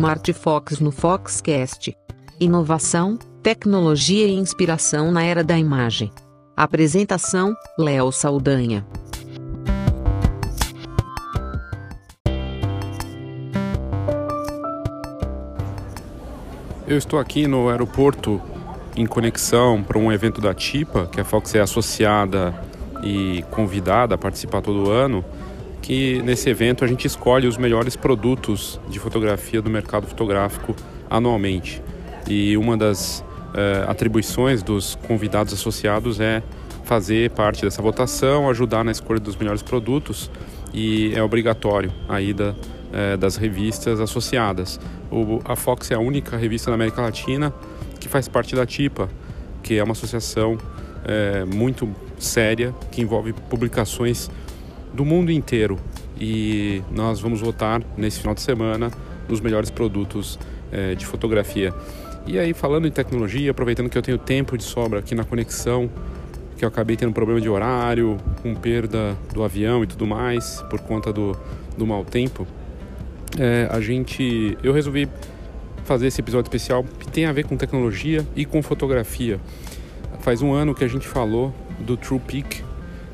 Smart Fox no Foxcast. Inovação, tecnologia e inspiração na era da imagem. Apresentação: Léo Saldanha. Eu estou aqui no aeroporto em conexão para um evento da TIPA, que a Fox é associada e convidada a participar todo ano, que nesse evento a gente escolhe os melhores produtos de fotografia do mercado fotográfico anualmente. E uma das eh, atribuições dos convidados associados é fazer parte dessa votação, ajudar na escolha dos melhores produtos e é obrigatório a ida é, das revistas associadas. O, a Fox é a única revista na América Latina que faz parte da TIPA, que é uma associação é, muito séria que envolve publicações do mundo inteiro. E nós vamos votar nesse final de semana nos melhores produtos é, de fotografia. E aí, falando em tecnologia, aproveitando que eu tenho tempo de sobra aqui na conexão, que eu acabei tendo problema de horário, com perda do avião e tudo mais, por conta do, do mau tempo, é, a gente, eu resolvi fazer esse episódio especial que tem a ver com tecnologia e com fotografia. Faz um ano que a gente falou do TruePic,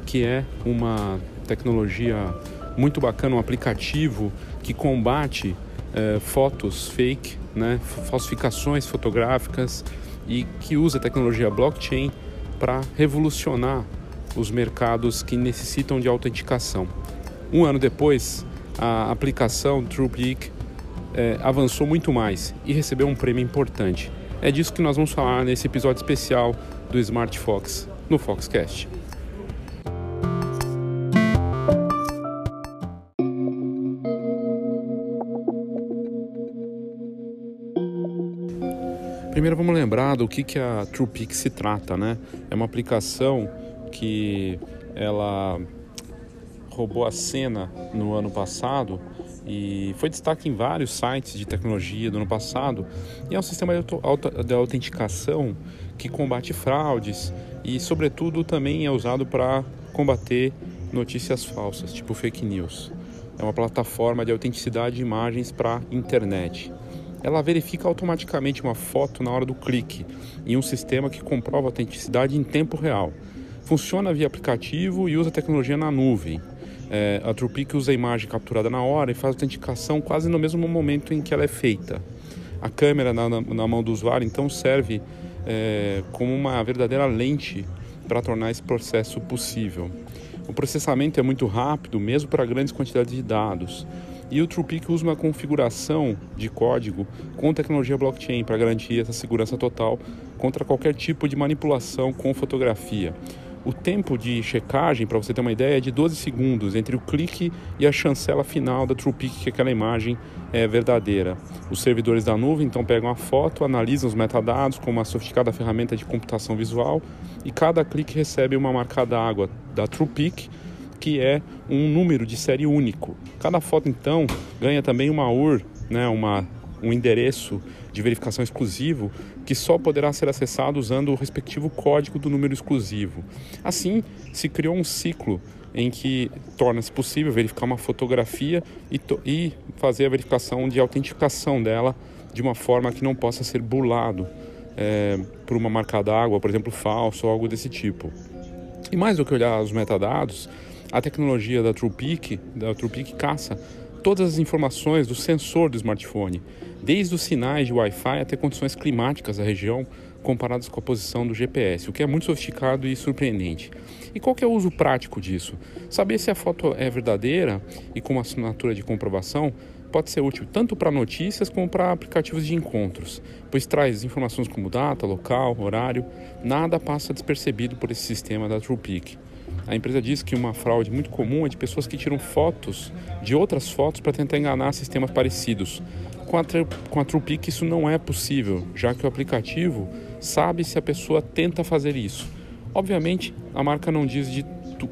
que é uma tecnologia muito bacana, um aplicativo que combate é, fotos fake, né, falsificações fotográficas e que usa a tecnologia blockchain para revolucionar os mercados que necessitam de autenticação. Um ano depois, a aplicação TruePic é, avançou muito mais e recebeu um prêmio importante. É disso que nós vamos falar nesse episódio especial do Smart Fox no Foxcast. Do que, que a TruePic se trata, né? É uma aplicação que ela roubou a cena no ano passado e foi destaque em vários sites de tecnologia do ano passado. E é um sistema de autenticação que combate fraudes e, sobretudo, também é usado para combater notícias falsas, tipo fake news. É uma plataforma de autenticidade de imagens para internet. Ela verifica automaticamente uma foto na hora do clique em um sistema que comprova a autenticidade em tempo real. Funciona via aplicativo e usa tecnologia na nuvem. É, a TruePic usa a imagem capturada na hora e faz autenticação quase no mesmo momento em que ela é feita. A câmera na, na, na mão do usuário então serve é, como uma verdadeira lente para tornar esse processo possível. O processamento é muito rápido, mesmo para grandes quantidades de dados. E o TruePic usa uma configuração de código com tecnologia blockchain para garantir essa segurança total contra qualquer tipo de manipulação com fotografia. O tempo de checagem, para você ter uma ideia, é de 12 segundos entre o clique e a chancela final da TruePic que aquela imagem é verdadeira. Os servidores da nuvem então pegam a foto, analisam os metadados com uma sofisticada ferramenta de computação visual e cada clique recebe uma marca d'água da TruePic que é um número de série único. Cada foto então ganha também uma UR, né, uma um endereço de verificação exclusivo que só poderá ser acessado usando o respectivo código do número exclusivo. Assim, se criou um ciclo em que torna-se possível verificar uma fotografia e, e, fazer a verificação de autenticação dela de uma forma que não possa ser burlado é, por uma marca d'água, por exemplo, falso ou algo desse tipo. E mais do que olhar os metadados, a tecnologia da TruePic, da TruePic caça todas as informações do sensor do smartphone desde os sinais de Wi-Fi até condições climáticas da região comparadas com a posição do GPS, o que é muito sofisticado e surpreendente. E qual é o uso prático disso? Saber se a foto é verdadeira e com uma assinatura de comprovação pode ser útil tanto para notícias como para aplicativos de encontros, pois traz informações como data, local, horário, nada passa despercebido por esse sistema da TruePic. A empresa diz que uma fraude muito comum é de pessoas que tiram fotos de outras fotos para tentar enganar sistemas parecidos, com a, com a TruePic isso não é possível, já que o aplicativo sabe se a pessoa tenta fazer isso. Obviamente, a marca não diz de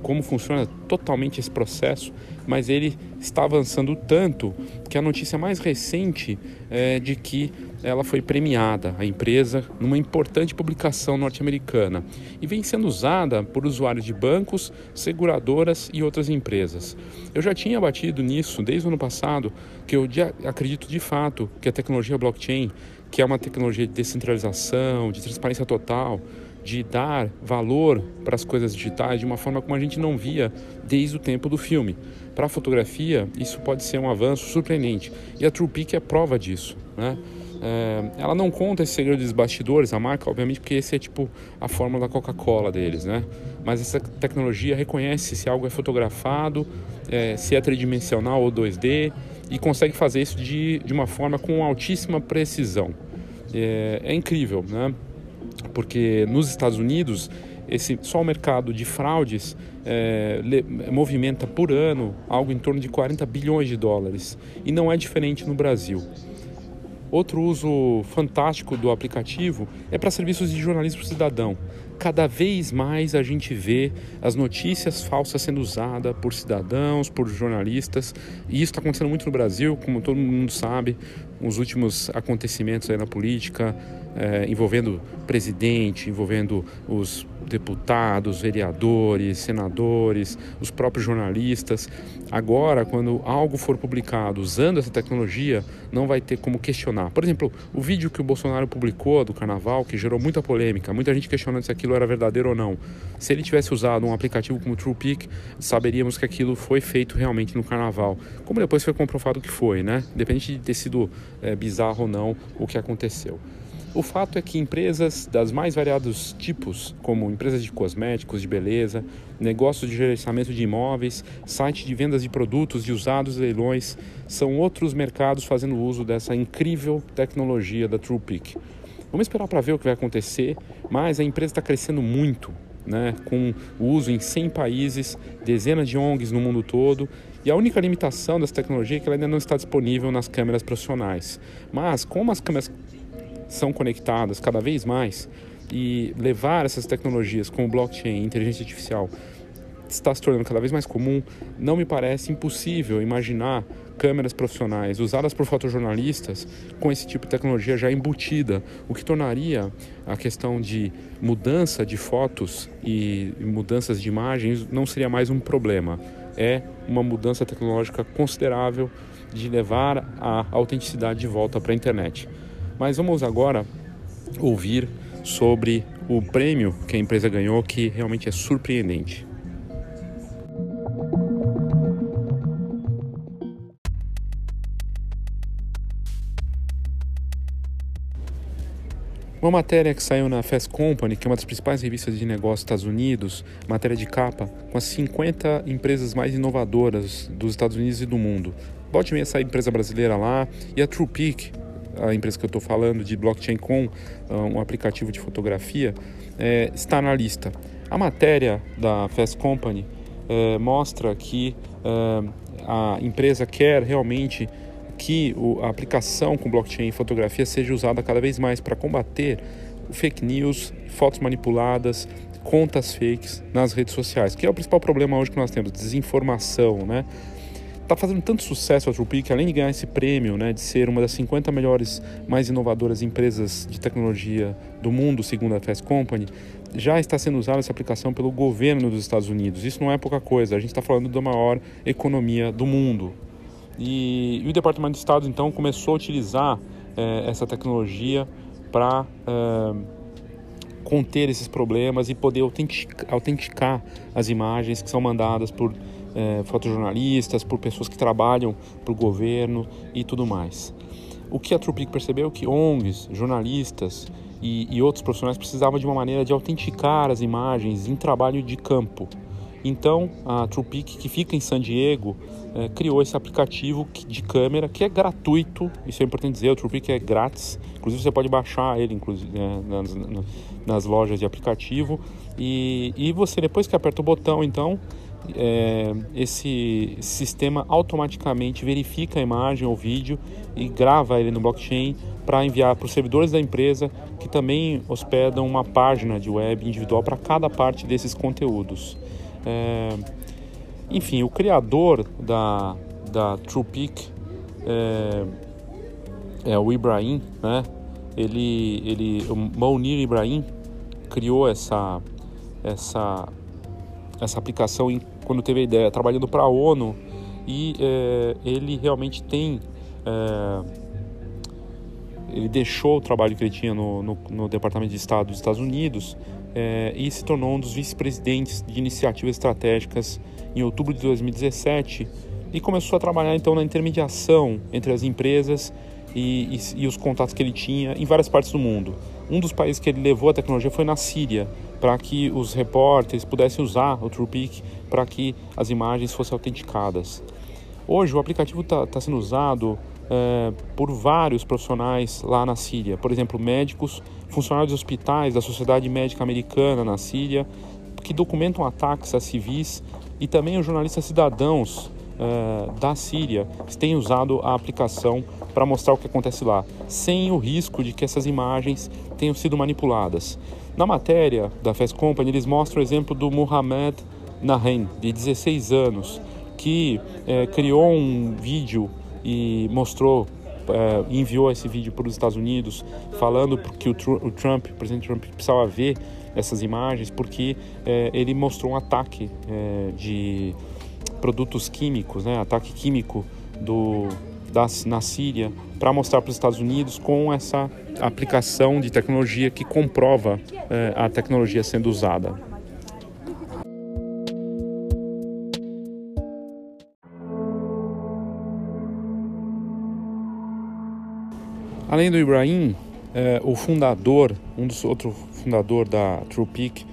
como funciona totalmente esse processo, mas ele está avançando tanto que a notícia mais recente é de que ela foi premiada, a empresa, numa importante publicação norte-americana e vem sendo usada por usuários de bancos, seguradoras e outras empresas. Eu já tinha batido nisso desde o ano passado, que eu acredito de fato que a tecnologia blockchain, que é uma tecnologia de descentralização, de transparência total, de dar valor para as coisas digitais de uma forma como a gente não via desde o tempo do filme. Para a fotografia, isso pode ser um avanço surpreendente e a TruePic é prova disso. Né? É, ela não conta esse segredo dos bastidores, a marca, obviamente, porque esse é tipo a fórmula da Coca-Cola deles, né? Mas essa tecnologia reconhece se algo é fotografado, é, se é tridimensional ou 2D e consegue fazer isso de, de uma forma com altíssima precisão. É, é incrível, né? Porque nos Estados Unidos esse, só o mercado de fraudes é, le, movimenta por ano algo em torno de 40 bilhões de dólares e não é diferente no Brasil. Outro uso fantástico do aplicativo é para serviços de jornalismo cidadão. Cada vez mais a gente vê as notícias falsas sendo usadas por cidadãos, por jornalistas, e isso está acontecendo muito no Brasil, como todo mundo sabe, os últimos acontecimentos na política, é, envolvendo presidente, envolvendo os deputados, vereadores, senadores, os próprios jornalistas. Agora, quando algo for publicado usando essa tecnologia, não vai ter como questionar. Por exemplo, o vídeo que o Bolsonaro publicou do carnaval, que gerou muita polêmica, muita gente questionando se aquilo era verdadeiro ou não. Se ele tivesse usado um aplicativo como o TruePic, saberíamos que aquilo foi feito realmente no carnaval. Como depois foi comprovado que foi, né? Independente de ter sido é, bizarro ou não o que aconteceu. O fato é que empresas das mais variados tipos, como empresas de cosméticos, de beleza, negócios de gerenciamento de imóveis, site de vendas de produtos de usados leilões, são outros mercados fazendo uso dessa incrível tecnologia da TruePic. Vamos esperar para ver o que vai acontecer, mas a empresa está crescendo muito, né, com uso em 100 países, dezenas de ONGs no mundo todo, e a única limitação dessa tecnologia é que ela ainda não está disponível nas câmeras profissionais. Mas como as câmeras são conectadas cada vez mais e levar essas tecnologias como blockchain, inteligência artificial, está se tornando cada vez mais comum, não me parece impossível imaginar câmeras profissionais usadas por fotojornalistas com esse tipo de tecnologia já embutida, o que tornaria a questão de mudança de fotos e mudanças de imagens não seria mais um problema. É uma mudança tecnológica considerável de levar a autenticidade de volta para a internet. Mas vamos agora ouvir sobre o prêmio que a empresa ganhou, que realmente é surpreendente. Uma matéria que saiu na Fast Company, que é uma das principais revistas de negócios dos Estados Unidos, matéria de capa, com as 50 empresas mais inovadoras dos Estados Unidos e do mundo. Bote meia essa empresa brasileira lá e a TruePic, a empresa que eu estou falando de blockchain com uh, um aplicativo de fotografia, é, está na lista. A matéria da Fast Company é, mostra que é, a empresa quer realmente que a aplicação com blockchain e fotografia seja usada cada vez mais para combater fake news, fotos manipuladas, contas fakes nas redes sociais, que é o principal problema hoje que nós temos, desinformação, né? está fazendo tanto sucesso a TruePic, além de ganhar esse prêmio, né, de ser uma das 50 melhores, mais inovadoras empresas de tecnologia do mundo, segundo a Fast Company, já está sendo usada essa aplicação pelo governo dos Estados Unidos. Isso não é pouca coisa, a gente está falando da maior economia do mundo. E, e, o Departamento de Estado, então, começou a utilizar é, essa tecnologia para é, conter esses problemas e poder autenticar, autenticar as imagens que são mandadas por é, fotojornalistas, por pessoas que trabalham para o governo e tudo mais. O que a Trupic percebeu é que ONGs, jornalistas e, e outros profissionais precisavam de uma maneira de autenticar as imagens em trabalho de campo. Então, a TruePic, que fica em San Diego, é, criou esse aplicativo de câmera que é gratuito. Isso é importante dizer, o TruePic é grátis. Inclusive, você pode baixar ele inclusive, é, nas, nas, lojas de aplicativo. E, e você, depois que aperta o botão, então, é, esse sistema automaticamente verifica a imagem ou vídeo e grava ele no blockchain para enviar para os servidores da empresa que também hospedam uma página de web individual para cada parte desses conteúdos. É, enfim, o criador da, da TruePic é, é o Ibrahim, né? Ele, ele, o Mounir Ibrahim criou essa, essa, essa aplicação em, quando teve a ideia, trabalhando para a ONU e é, ele realmente tem é, ele deixou o trabalho que ele tinha no, no, no Departamento de Estado dos Estados Unidos é, e se tornou um dos vice-presidentes de iniciativas estratégicas em outubro de 2017 e começou a trabalhar então na intermediação entre as empresas e, e, e, os contatos que ele tinha em várias partes do mundo. Um dos países que ele levou a tecnologia foi na Síria, para que os repórteres pudessem usar o TruePic para que as imagens fossem autenticadas. Hoje o aplicativo está tá sendo usado é, por vários profissionais lá na Síria, por exemplo, médicos, funcionários de hospitais da Sociedade Médica Americana na Síria, que documentam ataques a civis e também os jornalistas cidadãos é, da Síria que têm usado a aplicação para mostrar o que acontece lá, sem o risco de que essas imagens tenham sido manipuladas. Na matéria da Fast Company, eles mostram o exemplo do Mohamed Nahen, de 16 anos, que é, criou um vídeo e mostrou é, enviou esse vídeo para os Estados Unidos falando que o, o, Trump, o presidente Trump, precisava ver essas imagens porque é, ele mostrou um ataque é, de produtos químicos, né, ataque químico do, da, na Síria para mostrar para os Estados Unidos com essa aplicação de tecnologia que comprova a tecnologia sendo usada. Além do Ibrahim, é, o fundador, um dos outros fundador da TruePic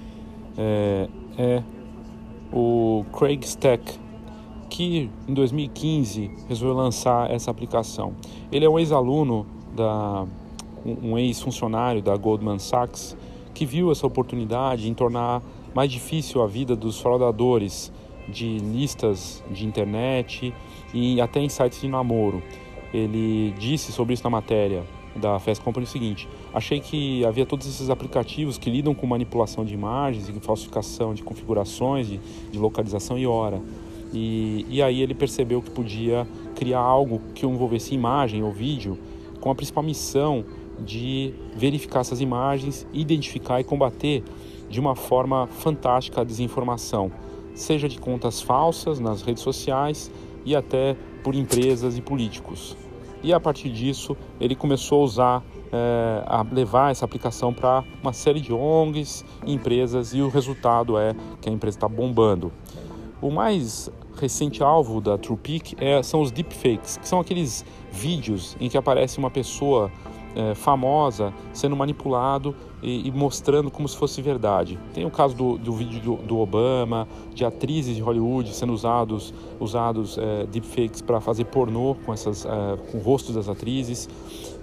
é, é o Craig Stack, que em 2015 resolveu lançar essa aplicação. Ele é um ex-aluno da um ex-funcionário da Goldman Sachs que viu essa oportunidade em tornar mais difícil a vida dos fraudadores de listas de internet e até em sites de namoro ele disse sobre isso na matéria da Fast Company o seguinte: achei que havia todos esses aplicativos que lidam com manipulação de imagens e falsificação de configurações, de, de localização e hora. E, e aí ele percebeu que podia criar algo que envolvesse imagem ou vídeo com a principal missão de verificar essas imagens, identificar e combater de uma forma fantástica a desinformação, seja de contas falsas nas redes sociais e até por empresas e políticos. E a partir disso, ele começou a usar, é, a levar essa aplicação para uma série de ONGs, empresas, e o resultado é que a empresa está bombando. O mais recente alvo da TruePic é, são os deepfakes, que são aqueles vídeos em que aparece uma pessoa é, famosa sendo manipulado e, e, mostrando como se fosse verdade. Tem o caso do, do vídeo do, do, Obama, de atrizes de Hollywood sendo usados, usados é, deepfakes para fazer pornô com, essas, é, com rostos das atrizes.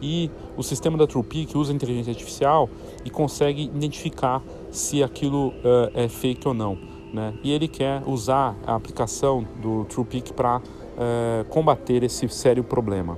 E o sistema da TruePic usa inteligência artificial e consegue identificar se aquilo é, é fake ou não. Né? E ele quer usar a aplicação do TruePic para é, combater esse sério problema.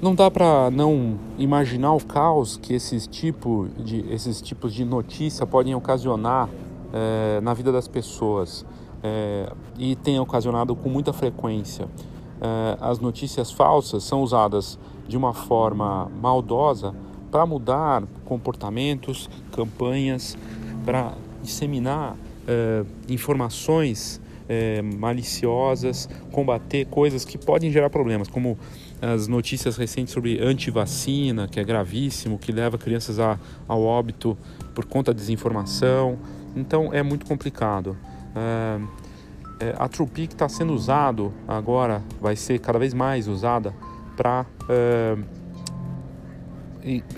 Não dá para não imaginar o caos que esses, tipo de, esses tipos de notícia podem ocasionar é, na vida das pessoas é, e tem ocasionado com muita frequência. É, as notícias falsas são usadas de uma forma maldosa para mudar comportamentos, campanhas, para disseminar informações maliciosas, combater coisas que podem gerar problemas, como as notícias recentes sobre antivacina, que é gravíssimo, que leva crianças a, ao óbito por conta da desinformação. Então é muito complicado. É, é, a TruePic está sendo usado agora, vai ser cada vez mais usada para é,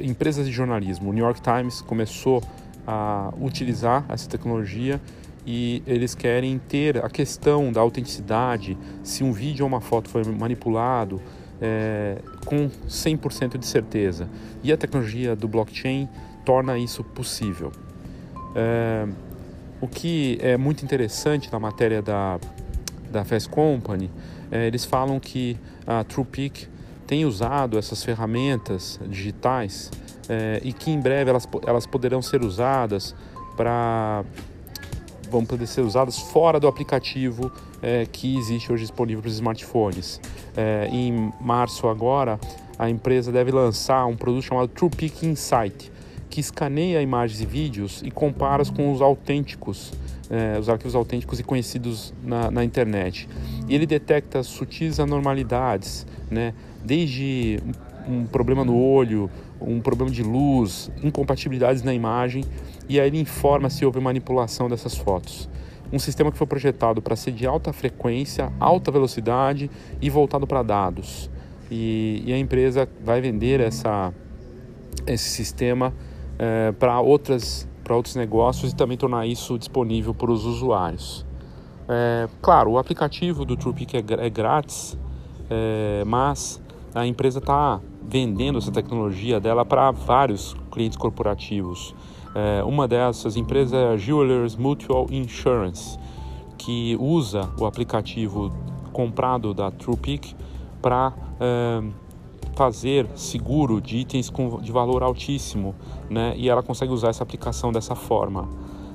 empresas de jornalismo. O New York Times começou a utilizar essa tecnologia e eles querem ter a questão da autenticidade, se um vídeo ou uma foto foi manipulado, é, com 100% de certeza. E a tecnologia do blockchain torna isso possível. É, o que é muito interessante na matéria da, da Fast Company, é, eles falam que a TruePic tem usado essas ferramentas digitais é, e que em breve elas, elas poderão ser usadas para vão poder ser usadas fora do aplicativo é, que existe hoje disponível para os smartphones. É, em março agora, a empresa deve lançar um produto chamado TruePic Insight, que escaneia imagens e vídeos e compara com os autênticos, é, os arquivos autênticos e conhecidos na, na, internet. E ele detecta sutis anormalidades, né, desde um problema no olho, um problema de luz, incompatibilidades na imagem e aí ele informa se houve manipulação dessas fotos. Um sistema que foi projetado para ser de alta frequência, alta velocidade e voltado para dados. E, e, a empresa vai vender essa, esse sistema é, para outras para outros negócios e também tornar isso disponível para os usuários. É, claro, o aplicativo do TruePic é, é grátis, é, mas a empresa está vendendo essa tecnologia dela para vários clientes corporativos. É, uma dessas empresas é a Jewelers Mutual Insurance, que usa o aplicativo comprado da TruePic para é, fazer seguro de itens com, de valor altíssimo, né? E ela consegue usar essa aplicação dessa forma.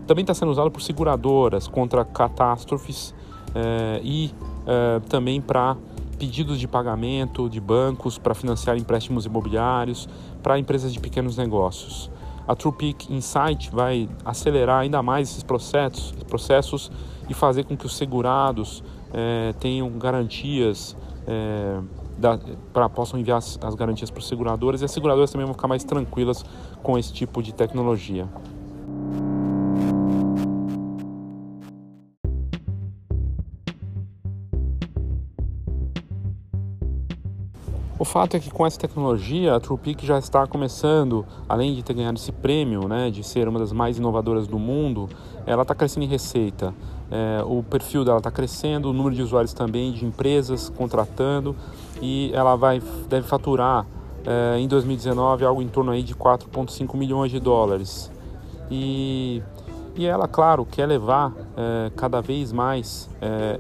Também está sendo usado por seguradoras contra catástrofes é, e é, também para pedidos de pagamento de bancos para financiar empréstimos imobiliários para empresas de pequenos negócios. A TruePic Insight vai acelerar ainda mais esses processos, processos e fazer com que os segurados é, tenham garantias é, para possam enviar as, as garantias para os seguradores e as seguradoras também vão ficar mais tranquilas com esse tipo de tecnologia. O fato é que com essa tecnologia a TruePic já está começando, além de ter ganhado esse prêmio, né, de ser uma das mais inovadoras do mundo, ela está crescendo em receita. É, o perfil dela está crescendo, o número de usuários também, de empresas contratando e ela vai deve faturar é, em 2019 algo em torno aí de 4,5 milhões de dólares. E, e ela, claro, quer levar é, cada vez mais é,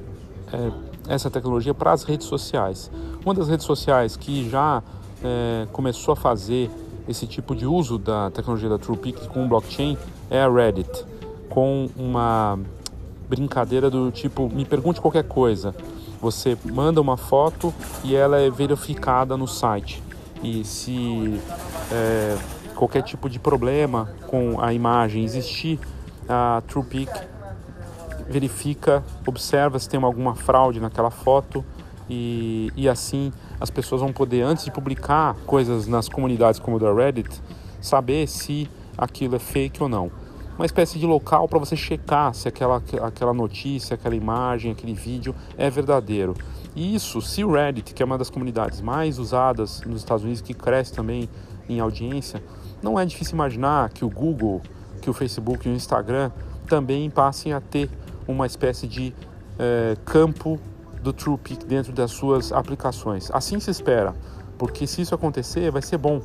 é, essa tecnologia para as redes sociais. Uma das redes sociais que já é, começou a fazer esse tipo de uso da tecnologia da TruePic com blockchain é a Reddit, com uma brincadeira do tipo me pergunte qualquer coisa. Você manda uma foto e ela é verificada no site. E se é, qualquer tipo de problema com a imagem existir, a TruePic verifica, observa se tem alguma fraude naquela foto e, e assim as pessoas vão poder, antes de publicar coisas nas comunidades como o da Reddit, saber se aquilo é fake ou não. Uma espécie de local para você checar se aquela, aquela notícia, aquela imagem, aquele vídeo é verdadeiro. E isso, se o Reddit, que é uma das comunidades mais usadas nos Estados Unidos, que cresce também em audiência, não é difícil imaginar que o Google, que o Facebook e o Instagram também passem a ter uma espécie de é, campo do TruePic dentro das suas aplicações. Assim se espera, porque se isso acontecer, vai ser bom.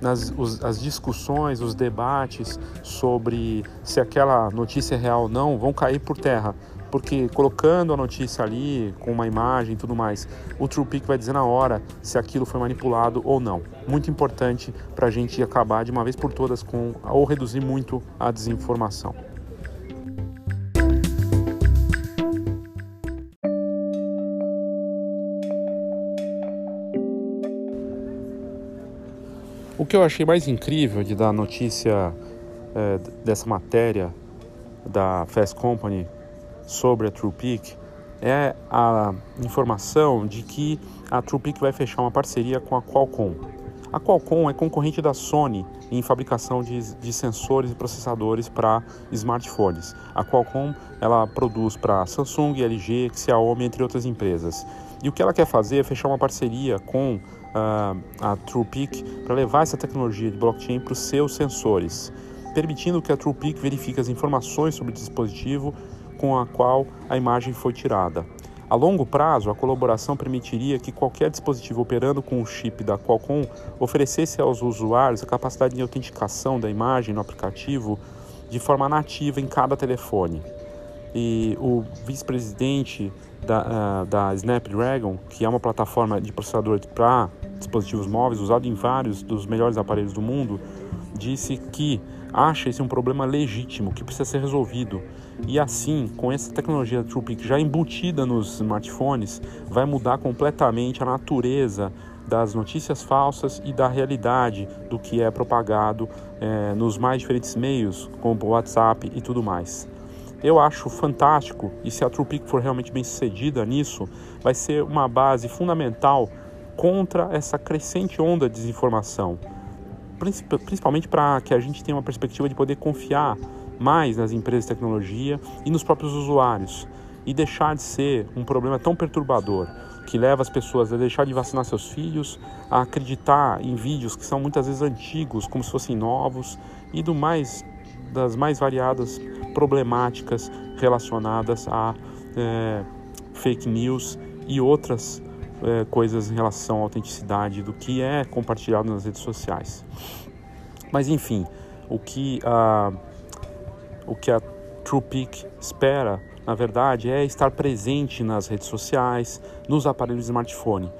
Nas os, as discussões, os debates sobre se aquela notícia é real ou não vão cair por terra, porque colocando a notícia ali com uma imagem e tudo mais, o TruePic vai dizer na hora se aquilo foi manipulado ou não. Muito importante para a gente acabar de uma vez por todas com ou reduzir muito a desinformação. O que eu achei mais incrível de dar notícia é, dessa matéria da Fast Company sobre a TruePic é a informação de que a TruePic vai fechar uma parceria com a Qualcomm. A Qualcomm é concorrente da Sony em fabricação de, de sensores e processadores para smartphones. A Qualcomm ela produz para Samsung, LG, Xiaomi, entre outras empresas. E o que ela quer fazer é fechar uma parceria com uh, a TruePic para levar essa tecnologia de blockchain para os seus sensores, permitindo que a TruePic verifique as informações sobre o dispositivo com a qual a imagem foi tirada. A longo prazo, a colaboração permitiria que qualquer dispositivo operando com o chip da Qualcomm oferecesse aos usuários a capacidade de autenticação da imagem no aplicativo de forma nativa em cada telefone. E o vice-presidente da, uh, da Snapdragon, que é uma plataforma de processador para dispositivos móveis usado em vários dos melhores aparelhos do mundo, disse que acha esse um problema legítimo que precisa ser resolvido. E assim, com essa tecnologia TruePic já embutida nos smartphones, vai mudar completamente a natureza das notícias falsas e da realidade do que é propagado é, nos mais diferentes meios, como WhatsApp e tudo mais. Eu acho fantástico e se a TruePic for realmente bem sucedida nisso, vai ser uma base fundamental contra essa crescente onda de desinformação. Principalmente para que a gente tenha uma perspectiva de poder confiar mais nas empresas de tecnologia e nos próprios usuários e deixar de ser um problema tão perturbador que leva as pessoas a deixar de vacinar seus filhos, a acreditar em vídeos que são muitas vezes antigos, como se fossem novos e do mais das mais variadas problemáticas relacionadas a é, fake news e outras é, coisas em relação à autenticidade do que é compartilhado nas redes sociais. Mas enfim, o que a, o que a TruePic espera, na verdade, é estar presente nas redes sociais, nos aparelhos de smartphone.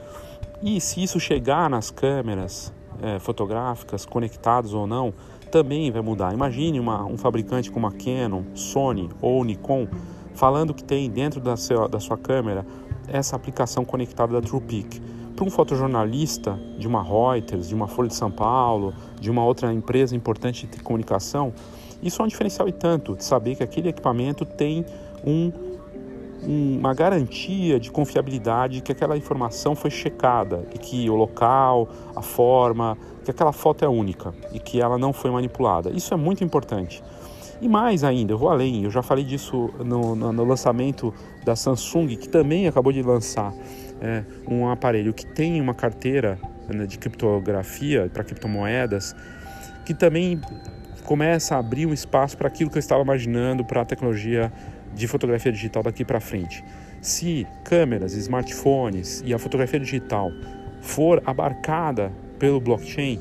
E se isso chegar nas câmeras é, fotográficas, conectadas ou não, também vai mudar. Imagine uma, um fabricante como a Canon, Sony ou Nikon falando que tem dentro da, da sua câmera essa aplicação conectada da TruePic. Para um fotojornalista de uma Reuters, de uma Folha de São Paulo, de uma outra empresa importante de comunicação, isso é um diferencial e tanto de saber que aquele equipamento tem um, um, uma garantia de confiabilidade que aquela informação foi checada e que o local, a forma, que aquela foto é única e que ela não foi manipulada. Isso é muito importante. E mais ainda, eu vou além, eu já falei disso no, no, no lançamento da Samsung, que também acabou de lançar é, um aparelho que tem uma carteira né, de criptografia para criptomoedas, que também começa a abrir um espaço para aquilo que eu estava imaginando para a tecnologia de fotografia digital daqui para frente. Se câmeras, smartphones e a fotografia digital for abarcada pelo blockchain,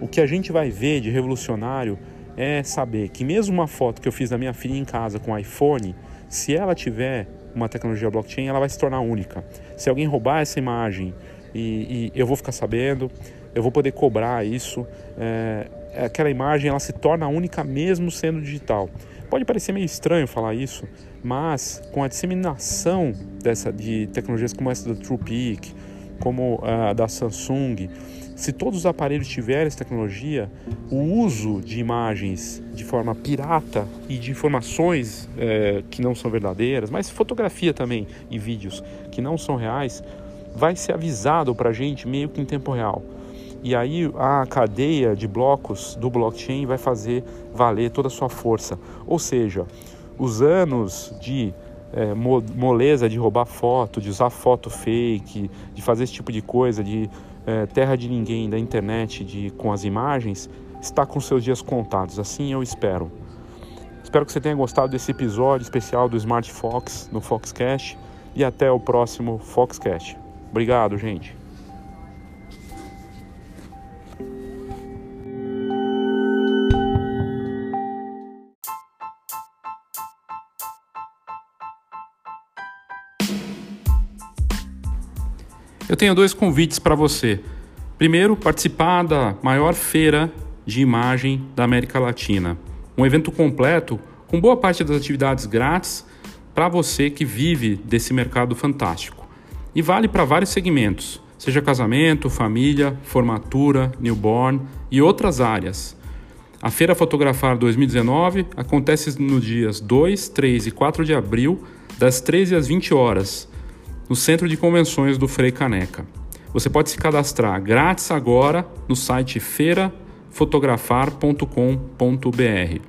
o que a gente vai ver de revolucionário é saber que mesmo uma foto que eu fiz da minha filha em casa com iPhone, se ela tiver uma tecnologia blockchain, ela vai se tornar única. Se alguém roubar essa imagem e, e eu vou ficar sabendo, eu vou poder cobrar isso, é, aquela imagem ela se torna única mesmo sendo digital. Pode parecer meio estranho falar isso, mas com a disseminação dessa de tecnologias como essa da TruePic, como a da Samsung, se todos os aparelhos tiverem essa tecnologia, o uso de imagens de forma pirata e de informações é, que não são verdadeiras, mas fotografia também e vídeos que não são reais, vai ser avisado para a gente meio que em tempo real. E aí a cadeia de blocos do blockchain vai fazer valer toda a sua força. Ou seja, os anos de é, moleza de roubar foto, de usar foto fake, de fazer esse tipo de coisa, de é, terra de ninguém da internet de, com as imagens está com seus dias contados. Assim eu espero. Espero que você tenha gostado desse episódio especial do Smart Fox no Foxcast e até o próximo Foxcast. Obrigado, gente. Eu tenho dois convites para você. Primeiro, participar da maior feira de imagem da América Latina. Um evento completo com boa parte das atividades grátis para você que vive desse mercado fantástico. E vale para vários segmentos, seja casamento, família, formatura, newborn e outras áreas. A Feira Fotografar 2019 acontece nos dias 2, 3 e 4 de abril, das 13 às 20 horas no Centro de Convenções do Frei Caneca. Você pode se cadastrar grátis agora no site feirafotografar.com.br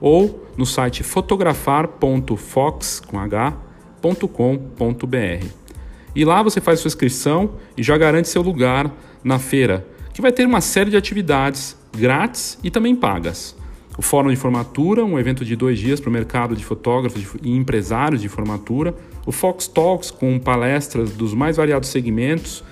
ou no site fotografar.fox.com.br. E lá você faz sua inscrição e já garante seu lugar na feira, que vai ter uma série de atividades grátis e também pagas. o Fórum de Formatura, um evento de dois dias para o mercado de fotógrafos e empresários de formatura, o Fox Talks, com palestras dos mais variados segmentos,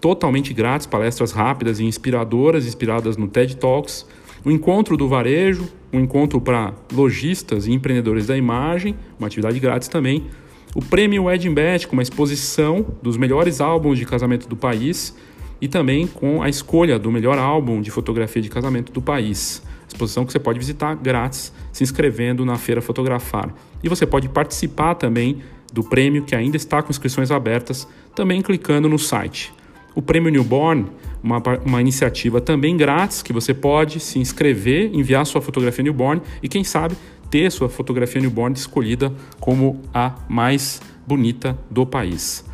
totalmente grátis, palestras rápidas e inspiradoras, inspiradas no TED Talks, o encontro do varejo, um encontro para lojistas e empreendedores da imagem, uma atividade grátis também, o prêmio Wedding Bet, com uma exposição dos melhores álbuns de casamento do país e também com a escolha do melhor álbum de fotografia de casamento do país. Exposição que você pode visitar grátis se inscrevendo na Feira Fotografar. E você pode participar também do prêmio que ainda está com inscrições abertas, também clicando no site. O Prêmio Newborn, uma, uma iniciativa também grátis que você pode se inscrever, enviar sua fotografia newborn e quem sabe ter sua fotografia newborn escolhida como a mais bonita do país.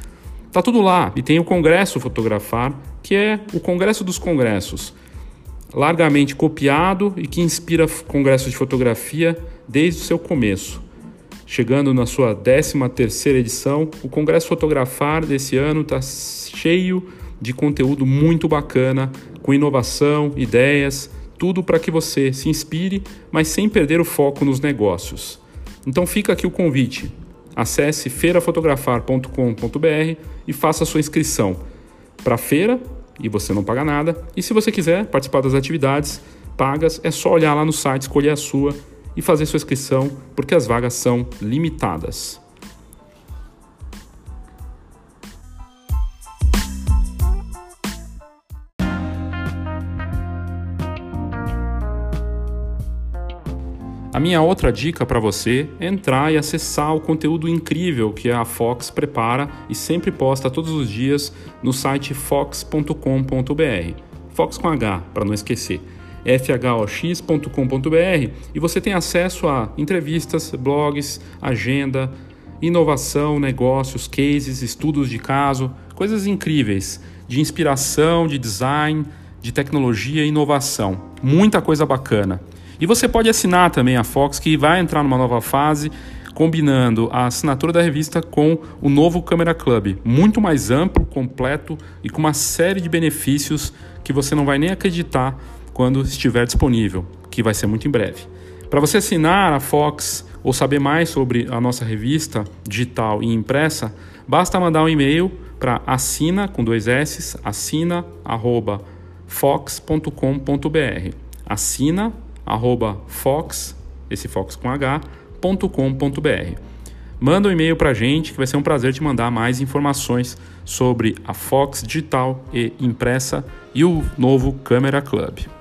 Tá tudo lá e tem o Congresso Fotografar, que é o Congresso dos Congressos, largamente copiado e que inspira congressos de fotografia desde o seu começo. Chegando na sua 13 terceira edição, o Congresso Fotografar desse ano está cheio de conteúdo muito bacana, com inovação, ideias, tudo para que você se inspire, mas sem perder o foco nos negócios. Então fica aqui o convite. Acesse feirafotografar.com.br e faça sua inscrição para a feira e você não paga nada. E se você quiser participar das atividades pagas, é só olhar lá no site, escolher a sua e fazer sua inscrição, porque as vagas são limitadas. A minha outra dica para você é entrar e acessar o conteúdo incrível que a Fox prepara e sempre posta todos os dias no site fox.com.br. Fox com H, para não esquecer. fhox.com.br e você tem acesso a entrevistas, blogs, agenda, inovação, negócios, cases, estudos de caso, coisas incríveis de inspiração, de design, de tecnologia e inovação. Muita coisa bacana. E você pode assinar também a Fox, que vai entrar numa nova fase, combinando a assinatura da revista com o novo Câmera Club, muito mais amplo, completo e com uma série de benefícios que você não vai nem acreditar quando estiver disponível, que vai ser muito em breve. Para você assinar a Fox ou saber mais sobre a nossa revista digital e impressa, basta mandar um e-mail para assina com dois s assina arroba fox.com.br assina arroba fox, esse fox com h, .com.br. Manda um e-mail para a gente que vai ser um prazer te mandar mais informações sobre a Fox digital e impressa e o novo Câmera Club.